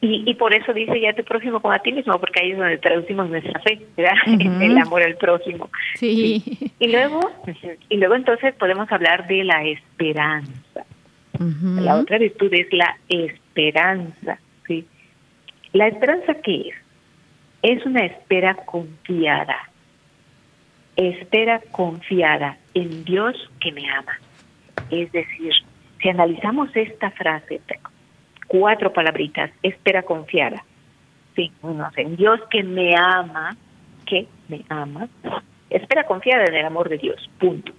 Y, y por eso dice ya tu próximo como a ti mismo, porque ahí es donde traducimos nuestra fe, ¿verdad? El amor al próximo. Sí. Y luego, y luego entonces podemos hablar de la esperanza. La otra virtud es la esperanza, ¿sí? ¿La esperanza qué es? Es una espera confiada. Espera confiada en Dios que me ama. Es decir, si analizamos esta frase, cuatro palabritas, espera confiada. Sí, en Dios que me ama, que me ama, espera confiada en el amor de Dios, punto.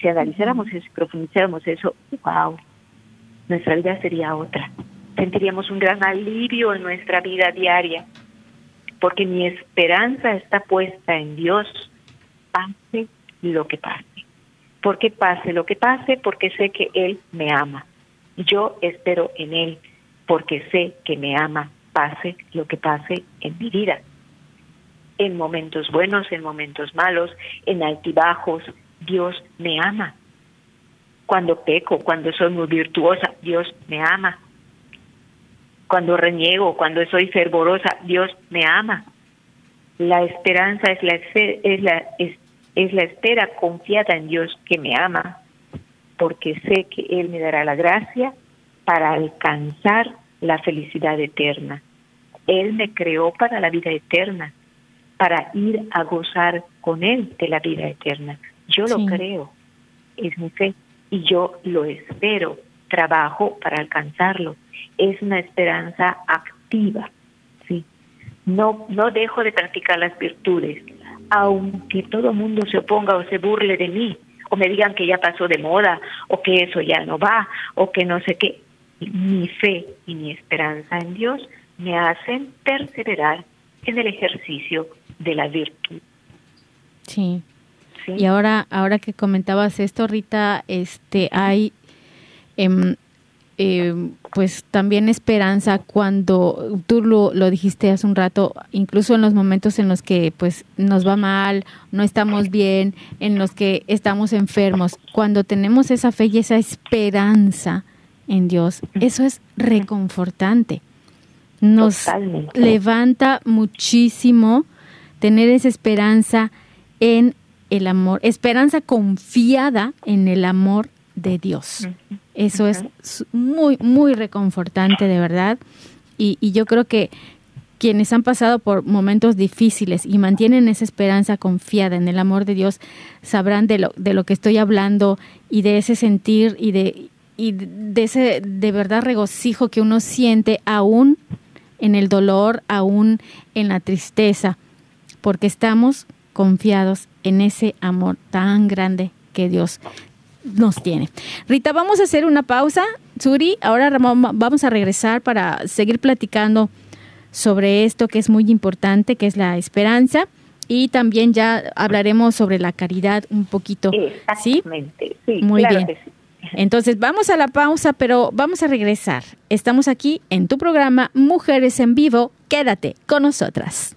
Si analizáramos eso y profundizáramos eso, wow, nuestra vida sería otra. Sentiríamos un gran alivio en nuestra vida diaria, porque mi esperanza está puesta en Dios, pase lo que pase. Porque pase lo que pase, porque sé que Él me ama. Yo espero en Él, porque sé que me ama, pase lo que pase en mi vida. En momentos buenos, en momentos malos, en altibajos, Dios me ama. Cuando peco, cuando soy muy virtuosa, Dios me ama. Cuando reniego, cuando soy fervorosa, Dios me ama. La esperanza es la, es la, es, es la espera confiada en Dios que me ama, porque sé que Él me dará la gracia para alcanzar la felicidad eterna. Él me creó para la vida eterna, para ir a gozar con Él de la vida eterna. Yo lo creo, es mi fe, y yo lo espero, trabajo para alcanzarlo. Es una esperanza activa, ¿sí? No, no dejo de practicar las virtudes, aunque todo el mundo se oponga o se burle de mí, o me digan que ya pasó de moda, o que eso ya no va, o que no sé qué mi fe y mi esperanza en Dios me hacen perseverar en el ejercicio de la virtud. Sí. Y ahora, ahora que comentabas esto, Rita, este, hay, em, em, pues también esperanza cuando tú lo, lo, dijiste hace un rato, incluso en los momentos en los que pues nos va mal, no estamos bien, en los que estamos enfermos, cuando tenemos esa fe y esa esperanza en Dios, eso es reconfortante. Nos levanta muchísimo tener esa esperanza en el amor, esperanza confiada en el amor de Dios. Eso es muy, muy reconfortante, de verdad. Y, y, yo creo que quienes han pasado por momentos difíciles y mantienen esa esperanza confiada en el amor de Dios, sabrán de lo, de lo que estoy hablando y de ese sentir y de, y de ese de verdad regocijo que uno siente aún en el dolor, aún en la tristeza, porque estamos confiados en ese amor tan grande que Dios nos tiene. Rita, vamos a hacer una pausa. Suri, ahora vamos a regresar para seguir platicando sobre esto que es muy importante, que es la esperanza. Y también ya hablaremos sobre la caridad un poquito. ¿Sí? sí muy bien. Entonces vamos a la pausa, pero vamos a regresar. Estamos aquí en tu programa Mujeres en Vivo. Quédate con nosotras.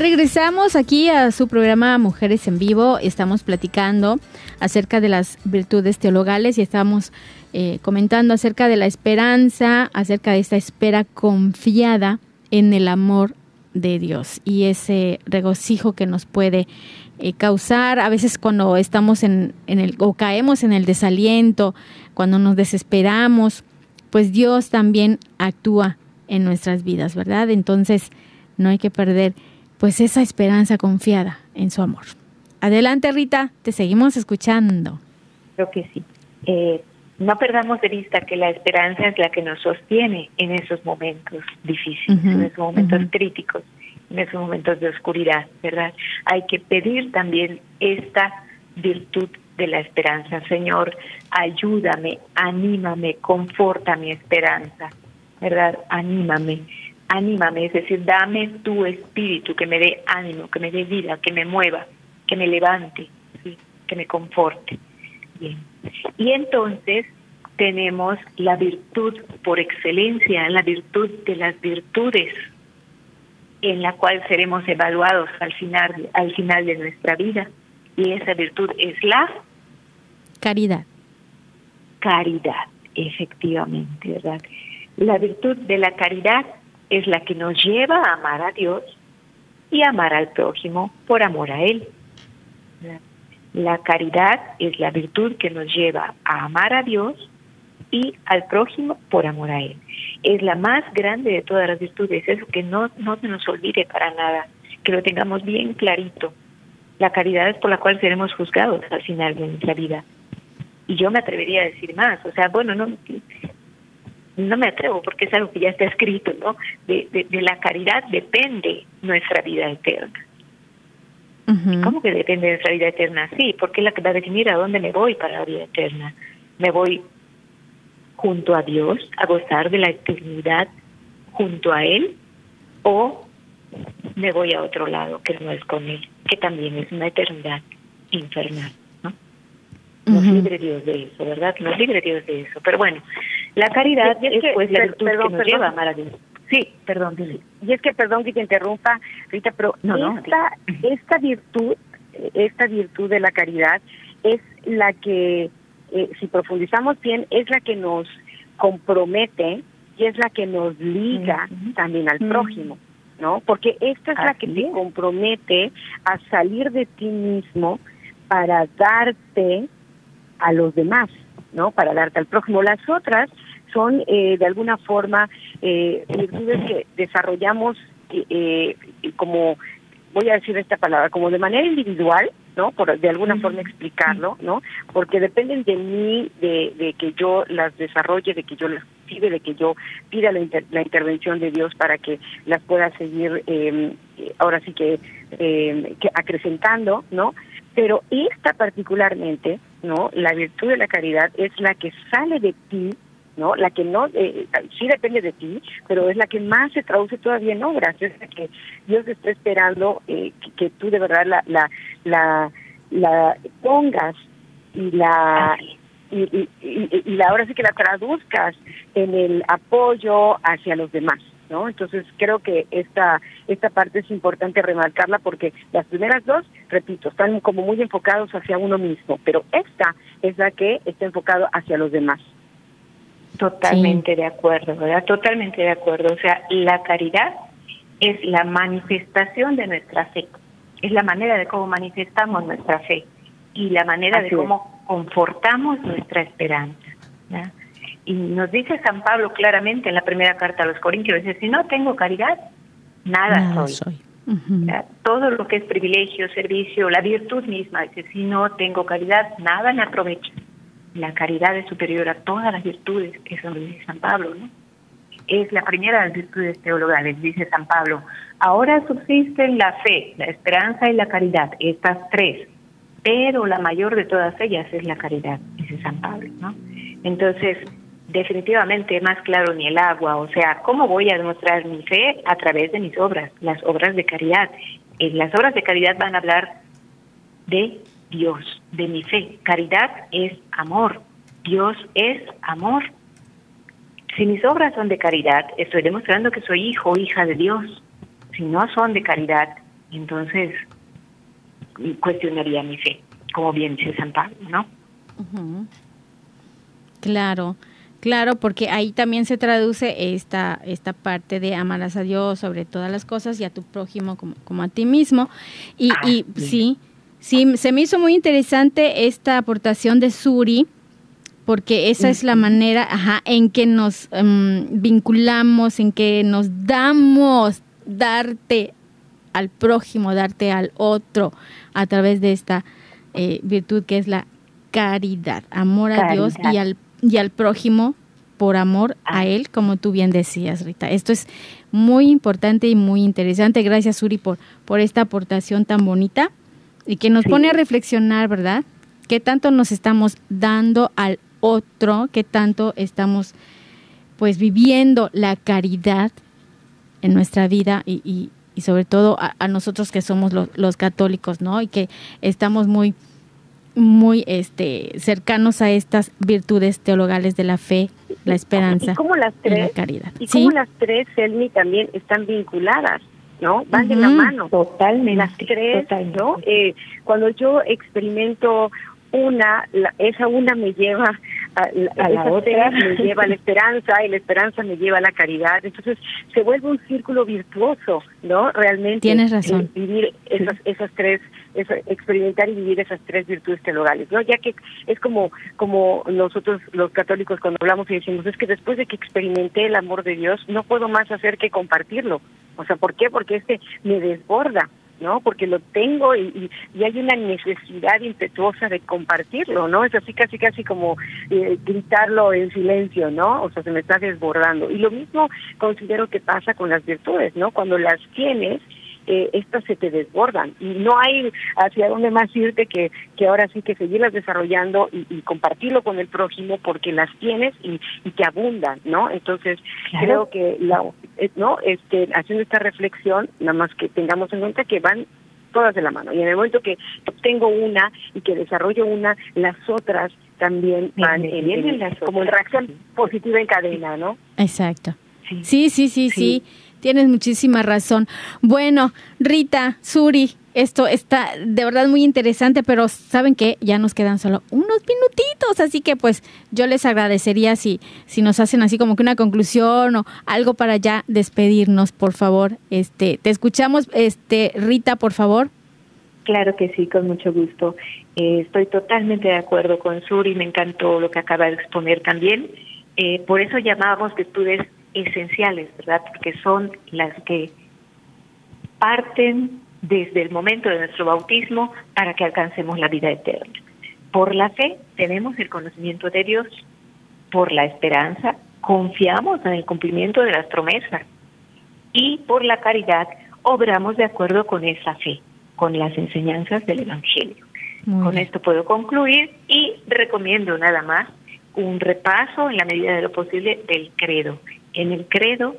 Regresamos aquí a su programa Mujeres en Vivo. Estamos platicando acerca de las virtudes teologales y estamos eh, comentando acerca de la esperanza, acerca de esta espera confiada en el amor de Dios y ese regocijo que nos puede eh, causar a veces cuando estamos en, en el o caemos en el desaliento, cuando nos desesperamos, pues Dios también actúa en nuestras vidas, ¿verdad? Entonces no hay que perder pues esa esperanza confiada en su amor. Adelante Rita, te seguimos escuchando. Creo que sí. Eh, no perdamos de vista que la esperanza es la que nos sostiene en esos momentos difíciles, en esos momentos críticos, en esos momentos de oscuridad, ¿verdad? Hay que pedir también esta virtud de la esperanza. Señor, ayúdame, anímame, conforta mi esperanza, ¿verdad? Anímame anímame, es decir, dame tu espíritu que me dé ánimo, que me dé vida, que me mueva, que me levante, que me conforte. Bien. Y entonces tenemos la virtud por excelencia, la virtud de las virtudes, en la cual seremos evaluados al final, al final de nuestra vida. Y esa virtud es la caridad. Caridad, efectivamente, ¿verdad? La virtud de la caridad es la que nos lleva a amar a Dios y amar al prójimo por amor a Él. La caridad es la virtud que nos lleva a amar a Dios y al prójimo por amor a Él. Es la más grande de todas las virtudes, eso que no, no se nos olvide para nada, que lo tengamos bien clarito. La caridad es por la cual seremos juzgados al final de nuestra vida. Y yo me atrevería a decir más, o sea, bueno, no no me atrevo porque es algo que ya está escrito, ¿no? De, de, la caridad depende nuestra vida eterna. ¿Cómo que depende de nuestra vida eterna? Sí, porque es la que va a definir a dónde me voy para la vida eterna. ¿Me voy junto a Dios a gozar de la eternidad junto a Él? ¿O me voy a otro lado que no es con Él, que también es una eternidad infernal? ¿no? Nos libre Dios de eso, ¿verdad? Nos libre Dios de eso. Pero bueno, la caridad y es, pues la virtud que nos lleva a amar a Dios. Sí, perdón, Y es que, perdón que te interrumpa, Rita, pero esta, esta virtud, esta virtud de la caridad es la que, eh, si profundizamos bien, es la que nos compromete y es la que nos liga también al prójimo, ¿no? Porque esta es la que te compromete a salir de ti mismo para darte a los demás. ¿No? Para darte al prójimo. Las otras son eh, de alguna forma eh, virtudes que desarrollamos eh, como voy a decir esta palabra como de manera individual no por de alguna forma explicarlo no porque dependen de mí de, de, que yo las desarrolle de que yo las pide de que yo pida la, la intervención de Dios para que las pueda seguir eh, ahora sí que, eh, que acrecentando no pero esta particularmente, ¿no? La virtud de la caridad es la que sale de ti, ¿no? La que no, eh, sí depende de ti, pero es la que más se traduce todavía en obras, es la que Dios está esperando eh, que, tú de verdad la, la, la, la pongas y la y, y, y, y, ahora sí que la traduzcas en el apoyo hacia los demás. ¿No? Entonces creo que esta esta parte es importante remarcarla porque las primeras dos, repito, están como muy enfocados hacia uno mismo, pero esta es la que está enfocado hacia los demás. Totalmente de acuerdo, ¿verdad? Totalmente de acuerdo. O sea, la caridad es la manifestación de nuestra fe, es la manera de cómo manifestamos nuestra fe y la manera de cómo confortamos nuestra esperanza. ¿verdad? Y nos dice San Pablo claramente en la primera carta a los Corintios, dice, si no tengo caridad, nada, soy. Todo lo que es privilegio, servicio, la virtud misma, dice, si no tengo caridad, nada me aprovecha. La caridad es superior a todas las virtudes, eso lo dice San Pablo, ¿no? Es la primera de las virtudes teologales, dice San Pablo. Ahora subsisten la fe, la esperanza y la caridad, estas tres, pero la mayor de todas ellas es la caridad, dice San Pablo, ¿no? Entonces, definitivamente más claro ni el agua. O sea, ¿cómo voy a demostrar mi fe? A través de mis obras, las obras de caridad. Eh, las obras de caridad van a hablar de Dios, de mi fe. Caridad es amor. Dios es amor. Si mis obras son de caridad, estoy demostrando que soy hijo o hija de Dios. Si no son de caridad, entonces cuestionaría mi fe, como bien dice San Pablo, ¿no? Claro. Claro, porque ahí también se traduce esta, esta parte de amarás a Dios sobre todas las cosas y a tu prójimo como, a ti mismo. Y, ah, y sí. sí, se me hizo muy interesante esta aportación de Suri, porque esa es la manera ajá, en que nos em, vinculamos, en que nos damos darte al prójimo, darte al otro a través de esta eh, virtud que es la caridad, amor a Dios y al y al prójimo por amor a ah. él, como tú bien decías, Rita. Esto es muy importante y muy interesante. Gracias, Suri, por, por esta aportación tan bonita y que nos pone a reflexionar, ¿verdad? ¿Qué tanto nos estamos dando al otro? ¿Qué tanto estamos, pues, viviendo la caridad en nuestra vida y, y, sobre todo a, nosotros que somos los, los católicos, ¿no? Y que estamos muy muy este cercanos a estas virtudes teologales de la fe, la esperanza y, las tres, la caridad. Y como las tres, Selmi, también están vinculadas, ¿no? Van de la mano. Totalmente. Las tres, ¿no? Eh, cuando yo experimento una, esa una me lleva a, la otra, me lleva a la esperanza y la esperanza me lleva a la caridad. Entonces se vuelve un círculo virtuoso, ¿no? Realmente. Tienes razón. vivir esas, esas tres experimentar y vivir esas tres virtudes teologales, ¿no? Ya que es como como nosotros los católicos cuando hablamos y decimos, es que después de que experimenté el amor de Dios, no puedo más hacer que compartirlo. O sea, ¿por qué? Porque este me desborda, ¿no? Porque lo tengo y, y, hay una necesidad impetuosa de compartirlo, ¿no? Es así casi casi como eh, gritarlo en silencio, ¿no? O sea, se me está desbordando. Y lo mismo considero que pasa con las virtudes, ¿no? Cuando las tienes, eh, estas se te desbordan y no hay hacia dónde más irte que, que ahora sí que seguirlas desarrollando y, compartirlo con el prójimo porque las tienes y, y te abundan, ¿no? Entonces creo que la, no este haciendo esta reflexión nada más que tengamos en cuenta que van todas de la mano y en el momento que tengo una y que desarrollo una las otras también van en, como en reacción positiva en cadena, ¿no? Exacto. Sí, sí, sí, sí. Tienes muchísima razón. Bueno, Rita, Suri, esto está de verdad muy interesante, pero saben que ya nos quedan solo unos minutitos, así que pues yo les agradecería si, si nos hacen así como que una conclusión o algo para ya despedirnos, por favor. Este, te escuchamos, este, Rita, por favor. Claro que sí, con mucho gusto. Eh, estoy totalmente de acuerdo con Suri, me encantó lo que acaba de exponer también. Eh, por eso llamábamos virtudes esenciales, ¿verdad? Porque son las que parten desde el momento de nuestro bautismo para que alcancemos la vida eterna. Por la fe tenemos el conocimiento de Dios, por la esperanza confiamos en el cumplimiento de las promesas y por la caridad obramos de acuerdo con esa fe, con las enseñanzas del Evangelio. con esto puedo concluir y recomiendo nada más un repaso en la medida de lo posible del credo, en el credo,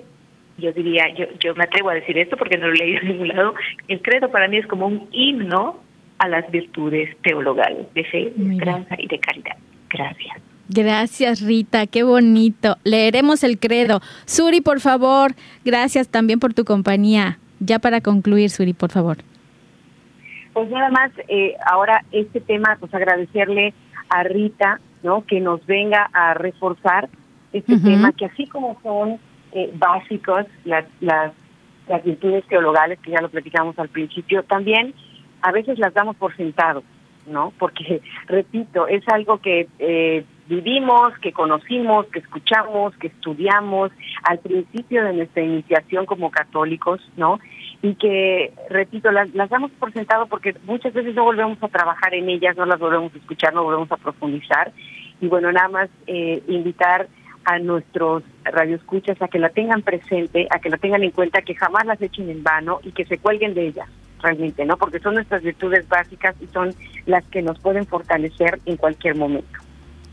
yo diría, yo, yo me atrevo a decir esto porque no lo he leído en ningún lado, el credo para mí es como un himno a las virtudes teologales de fe, de esperanza y de caridad. Gracias. Gracias, Rita, qué bonito. Leeremos el credo. Suri, por favor, gracias también por tu compañía. Ya para concluir, Suri, por favor. Pues nada más, eh, ahora este tema, pues agradecerle a Rita, ¿no? Que nos venga a reforzar este tema, que así como son eh, básicos las, las, las virtudes teologales, que ya lo platicamos al principio, también a veces las damos por sentado, ¿no? Porque, repito, es algo que eh, vivimos, que conocimos, que escuchamos, que estudiamos al principio de nuestra iniciación como católicos, ¿no? Y que, repito, las, las damos por sentado porque muchas veces no volvemos a trabajar en ellas, no las volvemos a escuchar, no volvemos a profundizar. Y bueno, nada más eh, invitar a nuestros radioescuchas a que la tengan presente, a que la tengan en cuenta, que jamás las echen en vano y que se cuelguen de ellas realmente, ¿no? Porque son nuestras virtudes básicas y son las que nos pueden fortalecer en cualquier momento.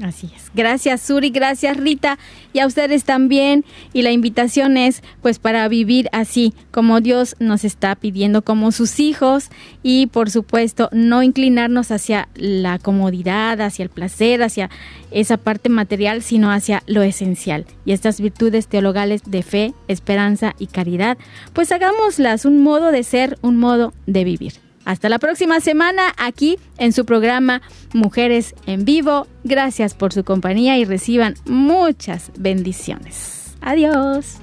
Así es. Gracias Suri, gracias Rita y a ustedes también. Y la invitación es pues para vivir así como Dios nos está pidiendo como sus hijos y por supuesto no inclinarnos hacia la comodidad, hacia el placer, hacia esa parte material, sino hacia lo esencial. Y estas virtudes teologales de fe, esperanza y caridad, pues hagámoslas un modo de ser, un modo de vivir. Hasta la próxima semana aquí en su programa Mujeres en Vivo. Gracias por su compañía y reciban muchas bendiciones. Adiós.